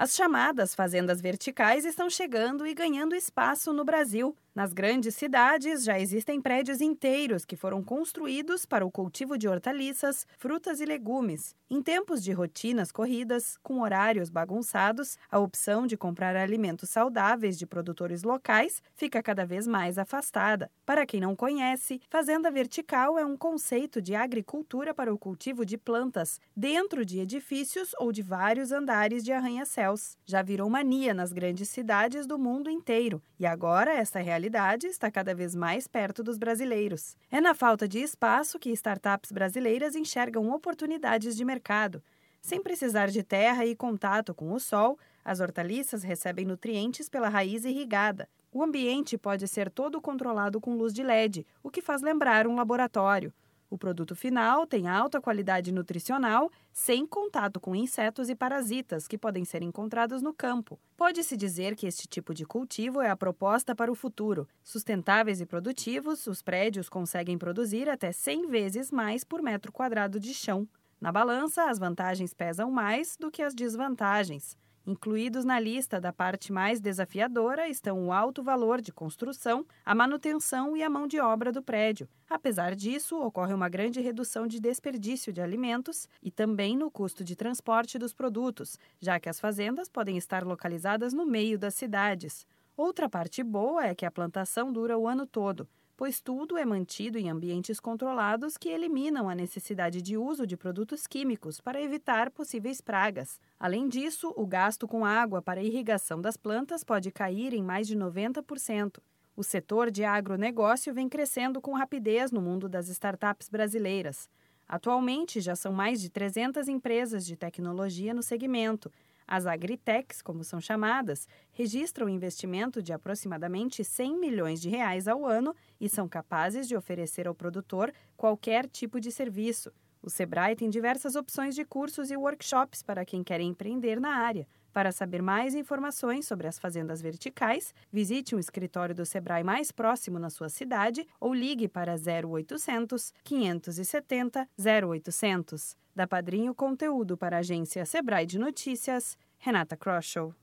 As chamadas fazendas verticais estão chegando e ganhando espaço no Brasil. Nas grandes cidades já existem prédios inteiros que foram construídos para o cultivo de hortaliças, frutas e legumes. Em tempos de rotinas corridas, com horários bagunçados, a opção de comprar alimentos saudáveis de produtores locais fica cada vez mais afastada. Para quem não conhece, fazenda vertical é um conceito de agricultura para o cultivo de plantas dentro de edifícios ou de vários andares de Já virou mania nas grandes cidades do mundo inteiro e agora realidade realidade está cada vez mais perto dos brasileiros. É na falta de espaço que startups brasileiras enxergam oportunidades de mercado. Sem precisar de terra e contato com o sol, as hortaliças recebem nutrientes pela raiz irrigada. O ambiente pode ser todo controlado com luz de LED, o que faz lembrar um laboratório. O produto final tem alta qualidade nutricional, sem contato com insetos e parasitas que podem ser encontrados no campo. Pode-se dizer que este tipo de cultivo é a proposta para o futuro. Sustentáveis e produtivos, os prédios conseguem produzir até 100 vezes mais por metro quadrado de chão. Na balança, as vantagens pesam mais do que as desvantagens. Incluídos na lista da parte mais desafiadora estão o alto valor de construção, a manutenção e a mão de obra do prédio. Apesar disso, ocorre uma grande redução de desperdício de alimentos e também no custo de transporte dos produtos, já que as fazendas podem estar localizadas no meio das cidades. Outra parte boa é que a plantação dura o ano todo pois tudo é mantido em ambientes controlados que eliminam a necessidade de uso de produtos químicos para evitar possíveis pragas. Além disso, o gasto com água para irrigação das plantas pode cair em mais de 90%. O setor de agronegócio vem crescendo com rapidez no mundo das startups brasileiras. Atualmente, já são mais de 300 empresas de tecnologia no segmento, as agritechs, como são chamadas, registram investimento de aproximadamente 100 milhões de reais ao ano e são capazes de oferecer ao produtor qualquer tipo de serviço. O Sebrae tem diversas opções de cursos e workshops para quem quer empreender na área. Para saber mais informações sobre as fazendas verticais, visite um escritório do Sebrae mais próximo na sua cidade ou ligue para 0800 570 0800. Da Padrinho Conteúdo para a agência Sebrae de Notícias, Renata Kroschel.